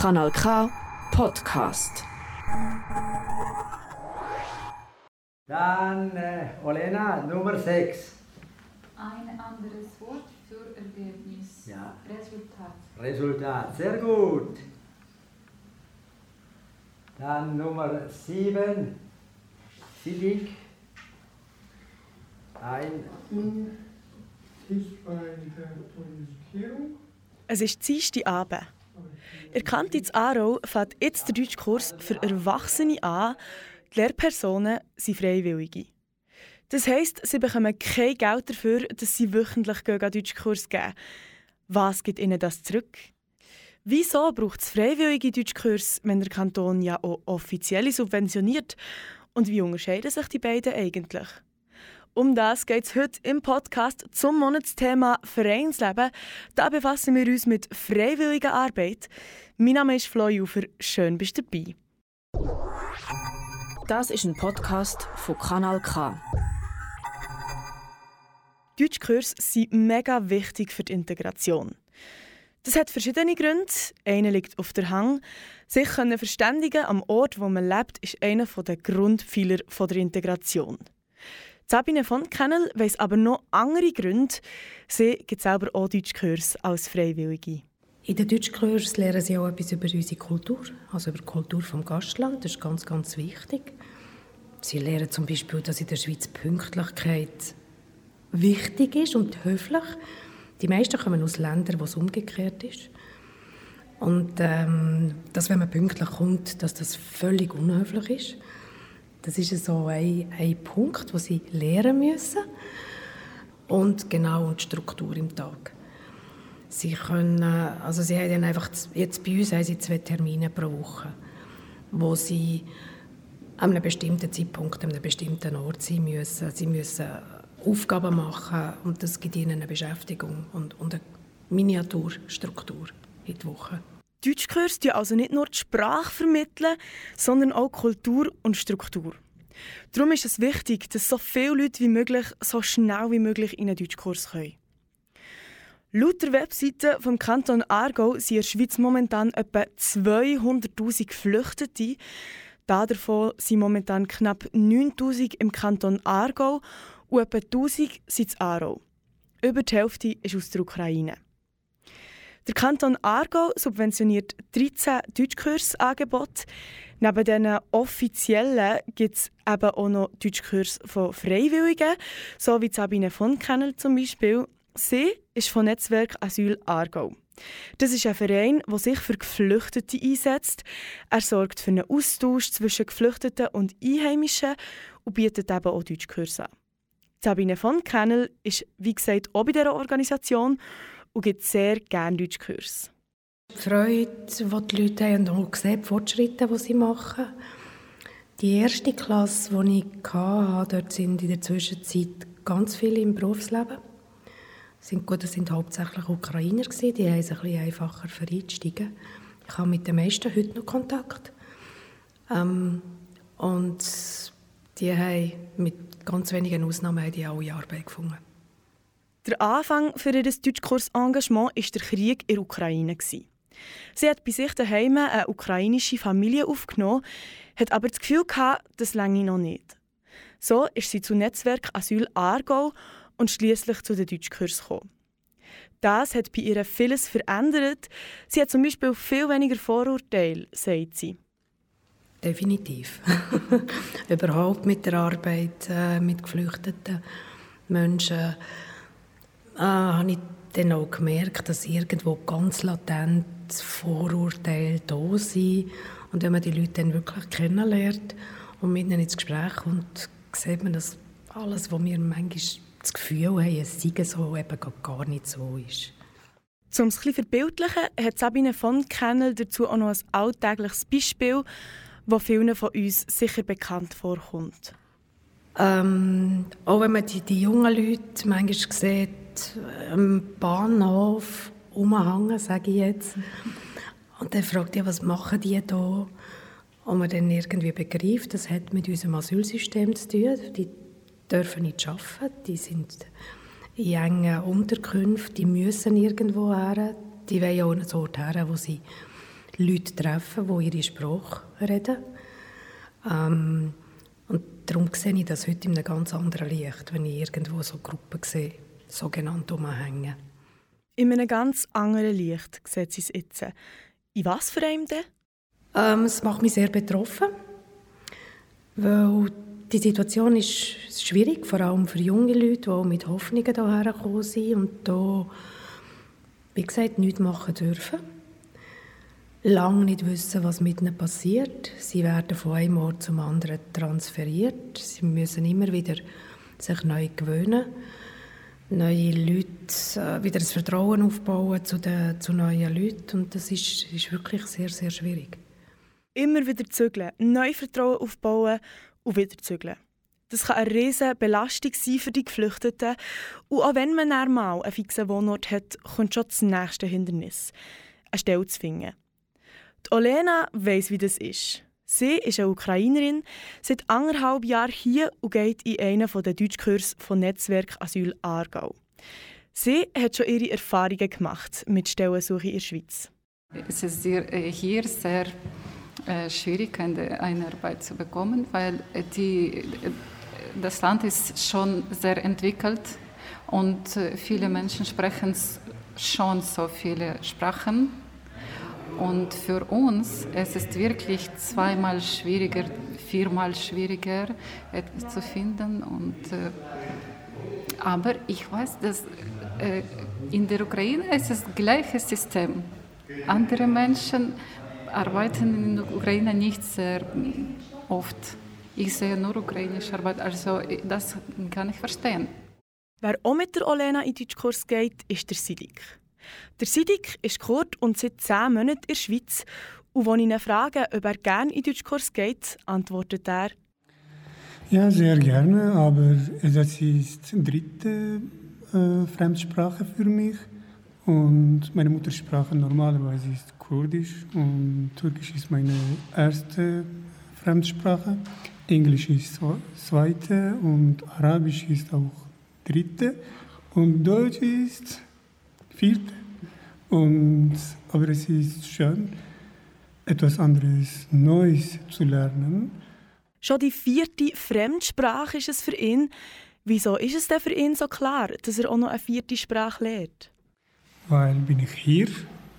Kanal K Podcast. Dann äh, Olena, Nummer 6. Ein anderes Wort für Ergebnis. Ja. Resultat. Resultat, sehr gut. Dann Nummer 7. Sidik. Ein der Politisierung Es ist Dienstag Abend. Ihr kennt jetzt Aarau fängt jetzt der Deutschkurs für Erwachsene an. Die Lehrpersonen sind Freiwillige. Das heisst, sie bekommen kein Geld dafür, dass sie wöchentlich an Deutschkurs geben. Was gibt ihnen das zurück? Wieso braucht es freiwillige Deutschkurs, wenn der Kanton ja auch offiziell subventioniert? Und wie unterscheiden sich die beiden eigentlich? Um das geht es heute im Podcast zum Monatsthema Vereinsleben. Da befassen wir uns mit freiwilliger Arbeit. Mein Name ist Flo Jufer. Schön bist du dabei. Das ist ein Podcast von Kanal K. Deutschkurse sind mega wichtig für die Integration. Das hat verschiedene Gründe. Einer liegt auf der Hang. Sich können verständigen am Ort, wo man lebt, ist einer der Grundpfeiler der Integration. Sabine von Kennel weiss aber noch andere Gründe. Sie gibt selber auch Deutschkurs als Freiwillige. In den Deutschkursen lernen sie auch etwas über unsere Kultur, also über die Kultur vom Gastland. Das ist ganz, ganz wichtig. Sie lernen zum Beispiel, dass in der Schweiz Pünktlichkeit wichtig ist und höflich. Die meisten kommen aus Ländern, wo es umgekehrt ist. Und ähm, dass, wenn man pünktlich kommt, dass das völlig unhöflich ist. Das ist so ein, ein Punkt, den sie lernen müssen. Und genau und die Struktur im Tag. Sie können, also sie haben einfach, jetzt bei uns haben sie zwei Termine pro Woche, wo sie an einem bestimmten Zeitpunkt, an einem bestimmten Ort sein müssen. Sie müssen Aufgaben machen und das gibt ihnen eine Beschäftigung und, und eine Miniaturstruktur in der Woche. Deutschkurs die also nicht nur die Sprache vermitteln, sondern auch Kultur und Struktur. Darum ist es wichtig, dass so viele Leute wie möglich so schnell wie möglich in einen Deutschkurs können. Laut der Webseite vom Kanton Aargau sind in der Schweiz momentan etwa 200'000 Geflüchtete. Davon sind momentan knapp 9'000 im Kanton Aargau und etwa 1'000 sind in Aarau. Über die Hälfte ist aus der Ukraine. Der Kanton Aargau subventioniert 13 Deutschkursangebote. Neben diesen offiziellen gibt es eben auch noch Deutschkurs von Freiwilligen, so wie Sabine von Kennel zum Beispiel. Sie ist von Netzwerk Asyl Aargau. Das ist ein Verein, der sich für Geflüchtete einsetzt. Er sorgt für einen Austausch zwischen Geflüchteten und Einheimischen und bietet eben auch Deutschkurse an. Sabine von Kennel ist, wie gesagt, auch bei dieser Organisation und gibt sehr gerne Deutschkurse. Die Freude, die die Leute haben, und auch gesehen, die Fortschritte, die sie machen. Die erste Klasse, die ich hatte, dort sind in der Zwischenzeit ganz viele im Berufsleben. Sind gut, das sind hauptsächlich Ukrainer gewesen, die haben es ein bisschen einfacher für einsteigen. Ich habe mit den meisten heute noch Kontakt. Ähm, und die haben mit ganz wenigen Ausnahmen die alle Arbeit gefunden. Der Anfang für ihr Deutschkurs-Engagement war der Krieg in der Ukraine. Sie hat bei sich daheim eine ukrainische Familie aufgenommen, hat aber das Gefühl gehabt, das länge noch nicht. So ist sie zu Netzwerk Asyl Aargau und schließlich zu den Deutschkursen gekommen. Das hat bei ihr vieles verändert. Sie hat zum Beispiel viel weniger Vorurteile, sagt sie. Definitiv. Überhaupt mit der Arbeit äh, mit geflüchteten Menschen äh, habe ich dann auch gemerkt, dass irgendwo ganz latent Vorurteile da sind. Und wenn man die Leute dann wirklich kennenlernt und mit ihnen ins Gespräch kommt, sieht man, dass alles, was wir manchmal das Gefühl haben, es sei so, eben gar nicht so ist. Um es ein bisschen verbildlichen, hat Sabine von Kennel dazu auch noch ein alltägliches Beispiel, das vielen von uns sicher bekannt vorkommt. Ähm, auch wenn man die, die jungen Leute manchmal sieht, am Bahnhof rumhängen, sage ich jetzt. Und dann fragt ihr, was machen die da? Und man dann irgendwie begreift, das hat mit unserem Asylsystem zu tun. Die dürfen nicht arbeiten, die sind in engen Unterkünften, die müssen irgendwo her. Die wollen auch einen Ort her, wo sie Leute treffen, die ihre Sprache reden. Ähm, und darum sehe ich das heute in einem ganz anderen Licht, wenn ich irgendwo so Gruppen sehe, sogenannt umhängen. In einem ganz anderen Licht sieht sie es jetzt. In was für einem denn? Ähm, es macht mich sehr betroffen, weil die Situation ist schwierig, vor allem für junge Leute, die mit Hoffnungen hierher gekommen sind und hier, wie gesagt, nichts machen dürfen. Lange nicht wissen, was mit ihnen passiert. Sie werden von einem Ort zum anderen transferiert. Sie müssen immer wieder sich neu gewöhnen, neue Leute, äh, wieder das Vertrauen aufbauen zu, den, zu neuen Leuten. Und das ist, ist wirklich sehr, sehr schwierig. Immer wieder zügeln, neu Vertrauen aufbauen und wieder zügeln. Das kann eine riesige Belastung sein für die Geflüchteten. Und auch wenn man einmal einen fixen Wohnort hat, kommt schon das nächste Hindernis, eine Stelle zu finden. Die Olena weiss, wie das ist. Sie ist eine Ukrainerin, seit anderthalb Jahren hier und geht in einen der Deutschkurse von Netzwerk Asyl Aargau. Sie hat schon ihre Erfahrungen gemacht mit Stellensuche in der Schweiz. Es ist hier sehr äh, schwierig, eine, Arbeit zu bekommen, weil die, das Land ist schon sehr entwickelt und äh, viele Menschen sprechen schon so viele Sprachen. Und für uns es ist wirklich zweimal schwieriger, viermal schwieriger, etwas zu finden. Und, äh, aber ich weiß, dass äh, in der Ukraine ist es das gleiche System. Andere Menschen arbeiten in der Ukraine nicht sehr oft. Ich sehe nur ukrainische Arbeit, also das kann ich verstehen. Wer auch mit der Olena in den Deutschkurs geht, ist der Sidik. Der Sidik ist Kurd und seit zehn Monaten in der Schweiz. Und als ich ihn frage, ob er gerne in Deutschkurs geht, antwortet er, ja, sehr gerne, aber das ist die dritte äh, Fremdsprache für mich. Und meine Muttersprache normalerweise ist Kurdisch und Türkisch ist meine erste Fremdsprache. Englisch ist zweite und Arabisch ist auch dritte und Deutsch ist vierte. Und, aber es ist schön, etwas anderes Neues zu lernen. Schon die vierte Fremdsprache ist es für ihn. Wieso ist es denn für ihn so klar, dass er auch noch eine vierte Sprache lernt? Weil bin ich hier.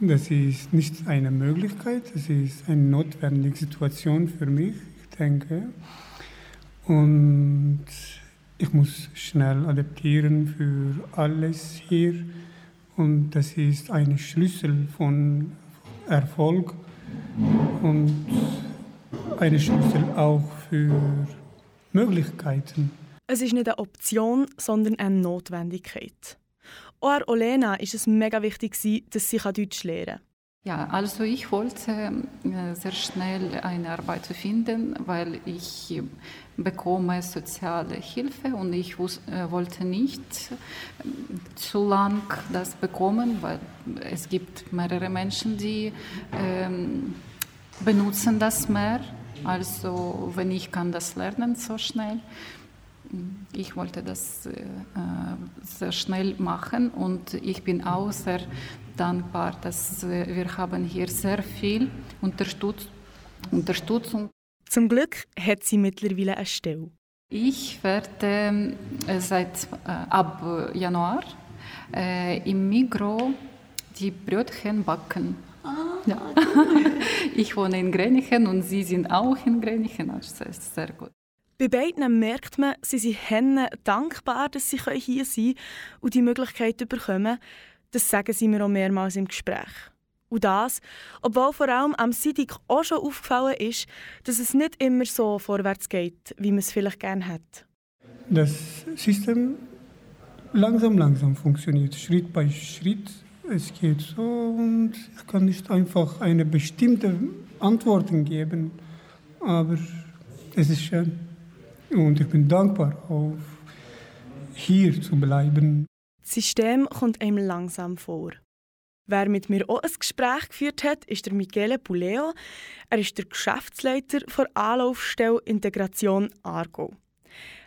Das ist nicht eine Möglichkeit, das ist eine notwendige Situation für mich, ich denke. Und ich muss schnell adaptieren für alles hier. Und das ist ein Schlüssel von Erfolg und ein Schlüssel auch für Möglichkeiten. Es ist nicht eine Option, sondern eine Notwendigkeit. Auch an Olena war es mega wichtig, dass sie Deutsch lernen kann. Ja, also ich wollte äh, sehr schnell eine Arbeit finden, weil ich bekomme soziale Hilfe und ich äh, wollte nicht äh, zu lang das bekommen, weil es gibt mehrere Menschen, die ähm, benutzen das mehr. Also wenn ich kann das lernen so schnell, ich wollte das äh, sehr schnell machen und ich bin auch sehr dankbar, dass wir haben hier sehr viel Unterstütz Unterstützung. Zum Glück hat sie mittlerweile eine Stelle. Ich werde äh, seit äh, ab Januar äh, im Migro die Brötchen backen. Ah, ja. ich wohne in Grenichen und Sie sind auch in Grenichen. Also das ist sehr gut. Bei beiden merkt man, sie sind dankbar, dass sie hier sein können und die Möglichkeit bekommen. Das sagen sie mir auch mehrmals im Gespräch. Und das, obwohl vor allem am Sidik auch schon aufgefallen ist, dass es nicht immer so vorwärts geht, wie man es vielleicht gerne hat. Das System langsam, langsam funktioniert, Schritt bei Schritt. Es geht so und ich kann nicht einfach eine bestimmte Antwort geben, aber es ist schön. Und ich bin dankbar, auch hier zu bleiben. Das System kommt einem langsam vor. Wer mit mir auch ein Gespräch geführt hat, ist der Michele Puleo. Er ist der Geschäftsleiter der Anlaufstelle Integration Argo.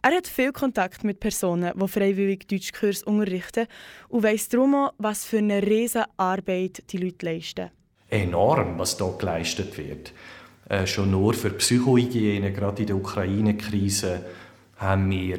Er hat viel Kontakt mit Personen, die freiwillig Deutschkurs unterrichten und weiss darum auch, was für eine riesige Arbeit die Leute leisten. enorm, was da geleistet wird. Äh, schon nur für Psychohygiene, gerade in der Ukraine-Krise, haben wir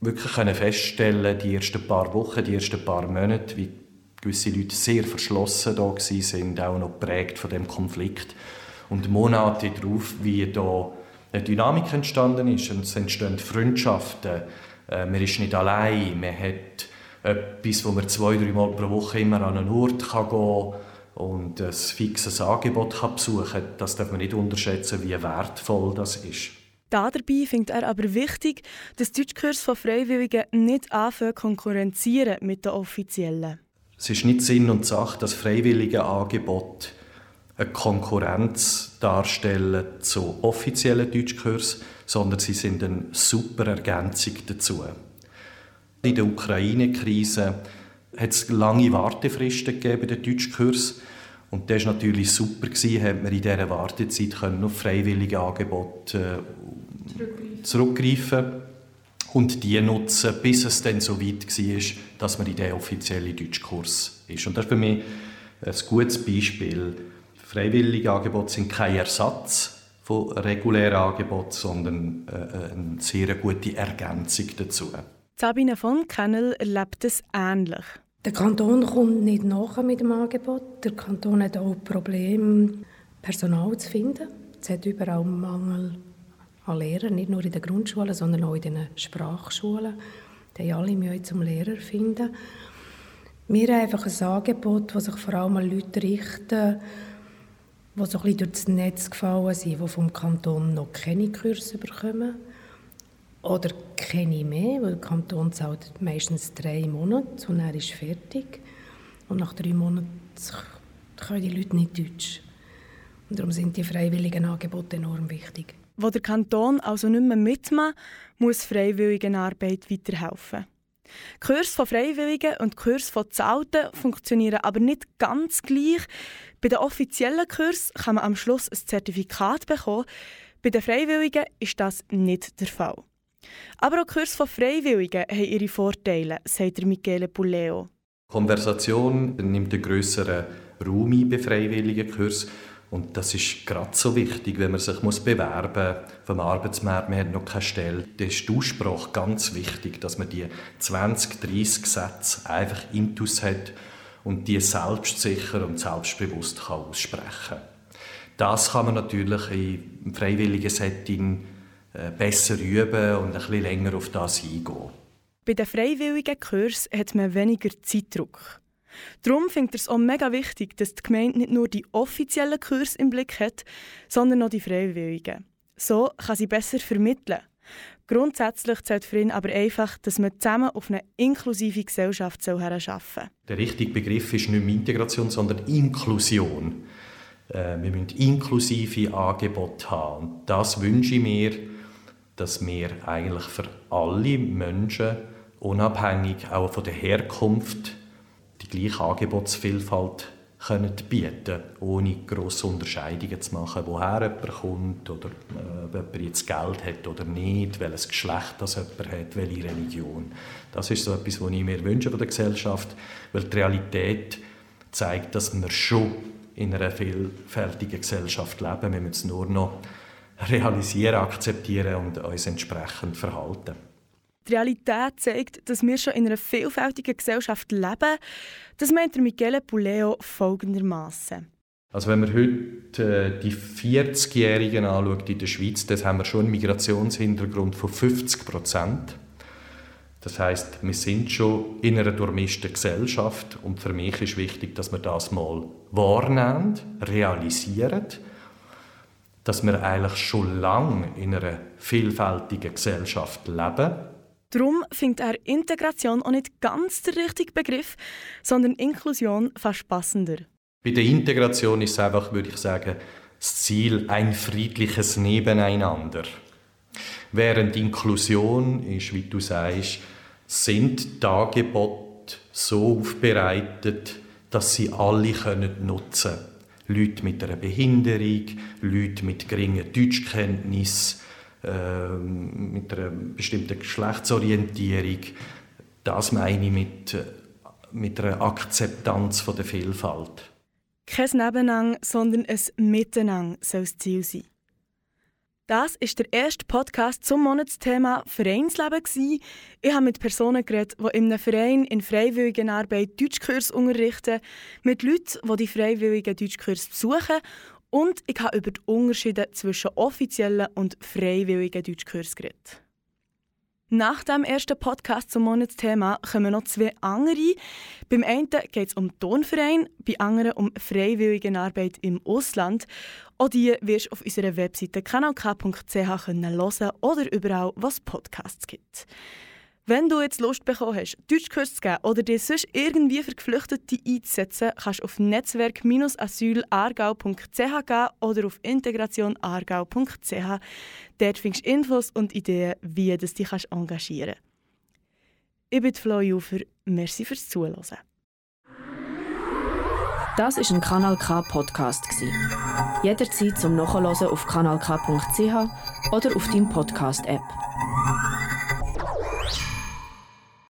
wirklich feststellen, die ersten paar Wochen, die ersten paar Monate, wie gewisse Leute sehr verschlossen da sind, auch noch geprägt von dem Konflikt. Und Monate darauf, wie da eine Dynamik entstanden ist es entstehen Freundschaften. Äh, man ist nicht allein, man hat etwas, wo man zwei, drei Mal pro Woche immer an einen Ort kann gehen kann und ein fixes Angebot kann besuchen kann. Das darf man nicht unterschätzen, wie wertvoll das ist. Dabei findet er aber wichtig, dass Deutschkurs von Freiwilligen nicht anfangen konkurrenzieren mit den offiziellen. Es ist nicht Sinn und Sache, dass freiwillige Angebote eine Konkurrenz darstellen zu offiziellen Deutschkurs, sondern sie sind eine super Ergänzung dazu. In der Ukraine-Krise hat es lange Wartefristen gegeben bei den Deutschkurs und das war natürlich super, gewesen, hat man in dieser Wartezeit können auf freiwillige Angebote äh, zurückgreifen und die nutzen, bis es dann so weit war, dass man in den offiziellen Deutschkurs ist. Und das ist für mich ein gutes Beispiel. Freiwillige Angebote sind kein Ersatz von regulären Angeboten, sondern äh, eine sehr gute Ergänzung dazu. Sabine von Kennel erlebt es ähnlich. Der Kanton kommt nicht nach mit dem Angebot. Der Kanton hat auch Probleme, Personal zu finden. Es hat überall Mangel an Lehrern, nicht nur in den Grundschulen, sondern auch in den Sprachschulen. Die haben alle Mühe zum Lehrer finden. Wir haben einfach ein Angebot, das sich vor allem an Leute richtet, die so ein bisschen durch das Netz gefallen sind, die vom Kanton noch keine Kurse bekommen oder keine mehr, weil der Kanton zahlt meistens drei Monate und er ist fertig. Und nach drei Monaten können die Leute nicht Deutsch. Und darum sind die freiwilligen Angebote enorm wichtig. Wo der Kanton also nicht mehr mitmacht, muss Freiwilligenarbeit weiterhelfen. Kurs von Freiwilligen und Kurs von Zahlten funktionieren aber nicht ganz gleich. Bei den offiziellen Kurs kann man am Schluss ein Zertifikat bekommen. Bei den Freiwilligen ist das nicht der Fall. Aber auch Kurs von Freiwilligen haben ihre Vorteile, sagt Michele Puleo. Konversation nimmt einen grösseren Raum ein bei freiwilligen Kursen. Und das ist gerade so wichtig, wenn man sich muss bewerben muss vom Arbeitsmarkt, man hat noch keine Stelle. Da ist die Aussprache ganz wichtig, dass man die 20, 30 Sätze einfach intus hat und die selbstsicher und selbstbewusst kann aussprechen kann. Das kann man natürlich im freiwilligen Setting äh, besser üben und ein bisschen länger auf das eingehen. Bei den freiwilligen Kursen hat man weniger Zeitdruck. Darum findet er es auch mega wichtig, dass die Gemeinde nicht nur die offiziellen Kurse im Blick hat, sondern auch die freiwilligen. So kann sie besser vermitteln. Grundsätzlich zählt für ihn aber einfach, dass man zusammen auf eine inklusive Gesellschaft arbeiten soll. Der richtige Begriff ist nicht mehr Integration, sondern Inklusion. Äh, wir müssen inklusive Angebote haben. Und das wünsche ich mir, dass wir eigentlich für alle Menschen, unabhängig auch von der Herkunft, die gleiche Angebotsvielfalt können bieten ohne grosse Unterscheidungen zu machen, woher jemand kommt oder äh, ob jemand jetzt Geld hat oder nicht, welches Geschlecht das jemand hat, welche Religion. Das ist so etwas, was ich mir wünsche von der Gesellschaft, weil die Realität zeigt, dass wir schon in einer vielfältigen Gesellschaft leben. Wir müssen es nur noch realisieren, akzeptieren und uns entsprechend verhalten. Die Realität zeigt, dass wir schon in einer vielfältigen Gesellschaft leben. Das meint Michele Puleo folgendermaßen. Also wenn man heute äh, die 40-Jährigen anschaut in der Schweiz, dann haben wir schon einen Migrationshintergrund von 50 Prozent. Das heißt, wir sind schon in einer durchmischten Gesellschaft und für mich ist wichtig, dass wir das mal wahrnehmen, realisieren dass wir eigentlich schon lange in einer vielfältigen Gesellschaft leben. Darum findet er Integration auch nicht ganz der richtige Begriff, sondern Inklusion fast passender. Bei der Integration ist es einfach, würde ich sagen, das Ziel ein friedliches Nebeneinander. Während Inklusion ist, wie du sagst, sind die Angebote so aufbereitet, dass sie alle nutzen können. Leute mit einer Behinderung, Leute mit geringer Deutschkenntnis, mit einer bestimmten Geschlechtsorientierung. Das meine ich mit, mit einer Akzeptanz von der Vielfalt. Kein Nebeneinander, sondern ein Miteinander soll das Ziel sein. Das ist der erste Podcast zum Monatsthema Vereinsleben. Ich habe mit Personen geredet, die in einem Verein in freiwilliger Arbeit Deutschkurs unterrichten, mit Leuten, die die freiwilligen Deutschkurs besuchen und ich habe über die Unterschiede zwischen offiziellen und freiwilligen Deutschkurs geredet. Nach dem ersten Podcast zum Monatsthema kommen noch zwei andere. Beim einen geht es um Tonverein, bei anderen um freiwillige Arbeit im Ausland. Auch die wirst du auf unserer Webseite kanalk.ch hören oder überall, was Podcasts gibt. Wenn du jetzt Lust bekommen hast, Deutschkurs zu geben oder dir sonst irgendwie für Geflüchtete einzusetzen, kannst du auf netzwerk-asylargau.ch gehen oder auf integrationargau.ch. Dort findest du Infos und Ideen, wie du dich engagieren kannst. Ich bin Flo Jufer. Merci fürs Zuhören. Das ist ein Kanal K Podcast Jederzeit zum Nachhören auf kanalk.ch oder auf deinem Podcast App.